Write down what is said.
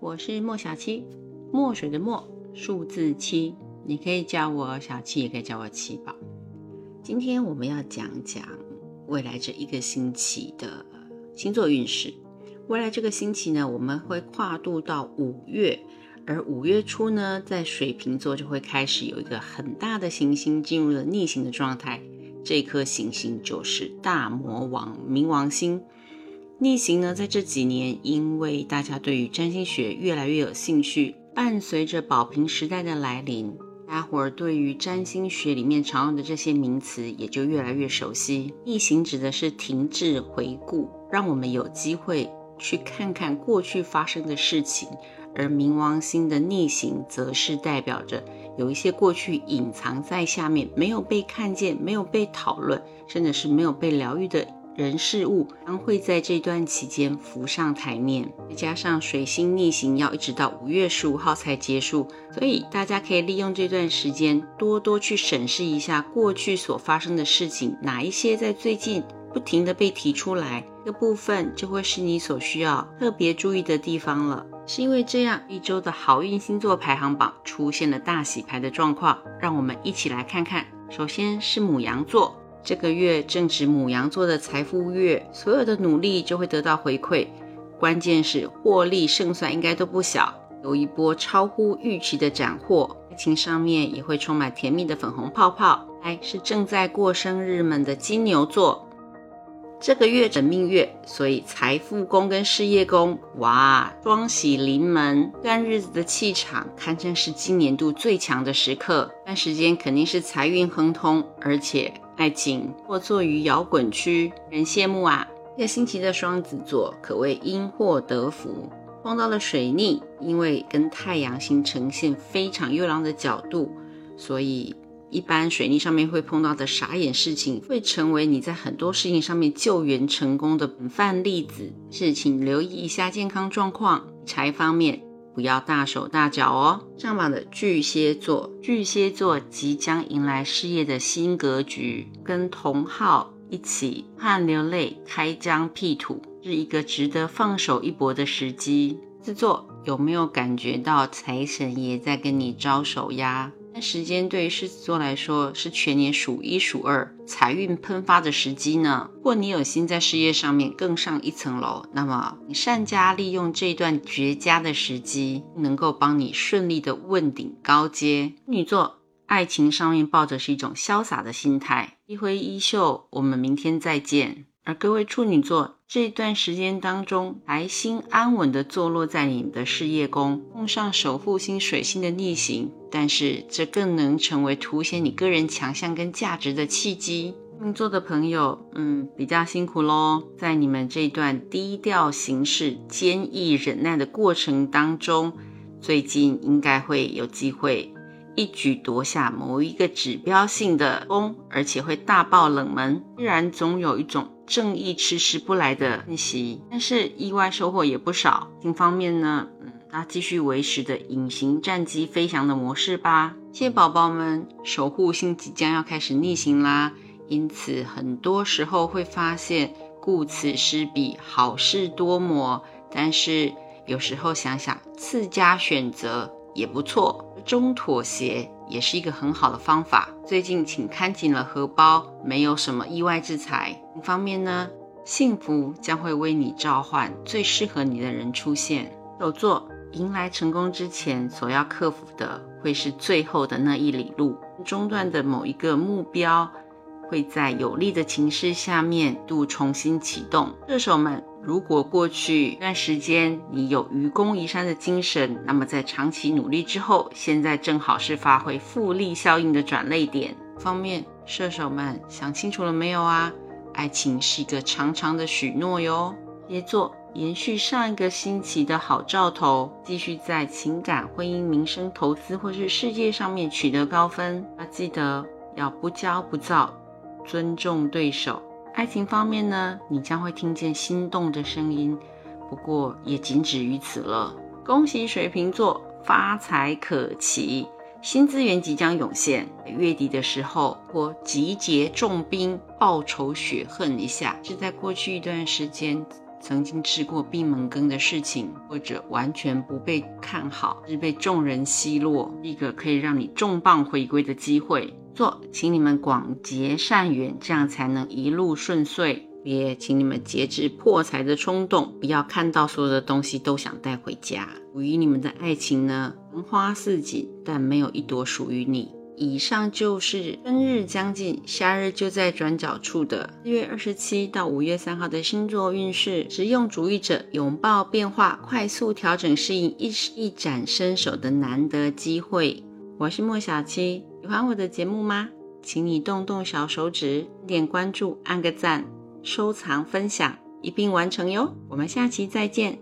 我是莫小七，墨水的墨，数字七，你可以叫我小七，也可以叫我七宝。今天我们要讲讲未来这一个星期的星座运势。未来这个星期呢，我们会跨度到五月，而五月初呢，在水瓶座就会开始有一个很大的行星进入了逆行的状态，这颗行星就是大魔王冥王星。逆行呢，在这几年，因为大家对于占星学越来越有兴趣，伴随着宝瓶时代的来临，大伙儿对于占星学里面常用的这些名词也就越来越熟悉。逆行指的是停滞回顾，让我们有机会去看看过去发生的事情；而冥王星的逆行，则是代表着有一些过去隐藏在下面，没有被看见、没有被讨论，甚至是没有被疗愈的。人事物将会在这段期间浮上台面，再加上水星逆行要一直到五月十五号才结束，所以大家可以利用这段时间多多去审视一下过去所发生的事情，哪一些在最近不停的被提出来，这部分就会是你所需要特别注意的地方了。是因为这样，一周的好运星座排行榜出现了大洗牌的状况，让我们一起来看看。首先是母羊座。这个月正值母羊座的财富月，所有的努力就会得到回馈。关键是获利胜算应该都不小，有一波超乎预期的斩获。爱情上面也会充满甜蜜的粉红泡泡。来是正在过生日们的金牛座，这个月整命月，所以财富宫跟事业宫，哇，双喜临门。段日子的气场堪称是今年度最强的时刻。这段时间肯定是财运亨通，而且。爱情或坐于摇滚区，人羡慕啊！这个星期的双子座可谓因祸得福，碰到了水逆，因为跟太阳星呈现非常优良的角度，所以一般水逆上面会碰到的傻眼事情，会成为你在很多事情上面救援成功的本范例子。是，请留意一下健康状况，财方面。不要大手大脚哦！上榜的巨蟹座，巨蟹座即将迎来事业的新格局，跟同号一起汗流泪、开疆辟土，是一个值得放手一搏的时机。制作有没有感觉到财神爷在跟你招手呀？那时间对于狮子座来说是全年数一数二财运喷发的时机呢。如果你有心在事业上面更上一层楼，那么你善加利用这段绝佳的时机，能够帮你顺利的问鼎高阶。处女座爱情上面抱着是一种潇洒的心态，一挥衣袖，我们明天再见。而各位处女座这段时间当中，白星安稳的坐落在你们的事业宫，碰上守护星水星的逆行，但是这更能成为凸显你个人强项跟价值的契机。处女座的朋友，嗯，比较辛苦喽，在你们这段低调行事、坚毅忍耐的过程当中，最近应该会有机会。一举夺下某一个指标性的功，而且会大爆冷门。虽然总有一种正义迟迟不来的讯息，但是意外收获也不少。另一方面呢，那继续维持的隐形战机飞翔的模式吧。谢谢宝宝们，守护星即将要开始逆行啦，因此很多时候会发现顾此失彼，好事多磨。但是有时候想想，次佳选择。也不错，中妥协也是一个很好的方法。最近请看紧了荷包，没有什么意外之财。一方面呢，幸福将会为你召唤最适合你的人出现。手座迎来成功之前，所要克服的会是最后的那一里路，中断的某一个目标。会在有利的情势下面度重新启动。射手们，如果过去一段时间你有愚公移山的精神，那么在长期努力之后，现在正好是发挥复利效应的转类点。方面，射手们想清楚了没有啊？爱情是一个长长的许诺哟。别做延续上一个星期的好兆头，继续在情感、婚姻、民生、投资或是世界上面取得高分。要记得要不骄不躁。尊重对手，爱情方面呢，你将会听见心动的声音，不过也仅止于此了。恭喜水瓶座发财可期，新资源即将涌现。月底的时候，或集结重兵报仇雪恨一下，是在过去一段时间曾经吃过闭门羹的事情，或者完全不被看好，是被众人奚落，一个可以让你重磅回归的机会。做，请你们广结善缘，这样才能一路顺遂。也请你们节制破财的冲动，不要看到所有的东西都想带回家。属于你们的爱情呢，繁花似锦，但没有一朵属于你。以上就是春日将近，夏日就在转角处的四月二十七到五月三号的星座运势。实用主义者拥抱变化，快速调整适应，一一展身手的难得机会。我是莫小七，喜欢我的节目吗？请你动动小手指，点关注，按个赞，收藏分享，一并完成哟。我们下期再见。